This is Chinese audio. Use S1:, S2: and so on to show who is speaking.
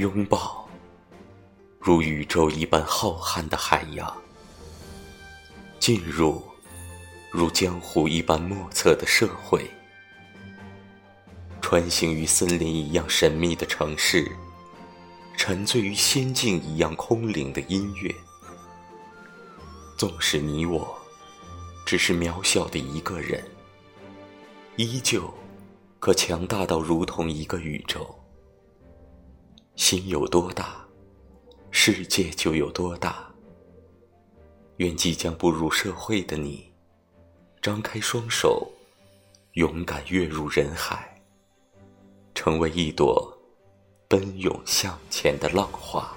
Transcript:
S1: 拥抱，如宇宙一般浩瀚的海洋；进入，如江湖一般莫测的社会；穿行于森林一样神秘的城市；沉醉于仙境一样空灵的音乐。纵使你我，只是渺小的一个人，依旧可强大到如同一个宇宙。心有多大，世界就有多大。愿即将步入社会的你，张开双手，勇敢跃入人海，成为一朵奔涌向前的浪花。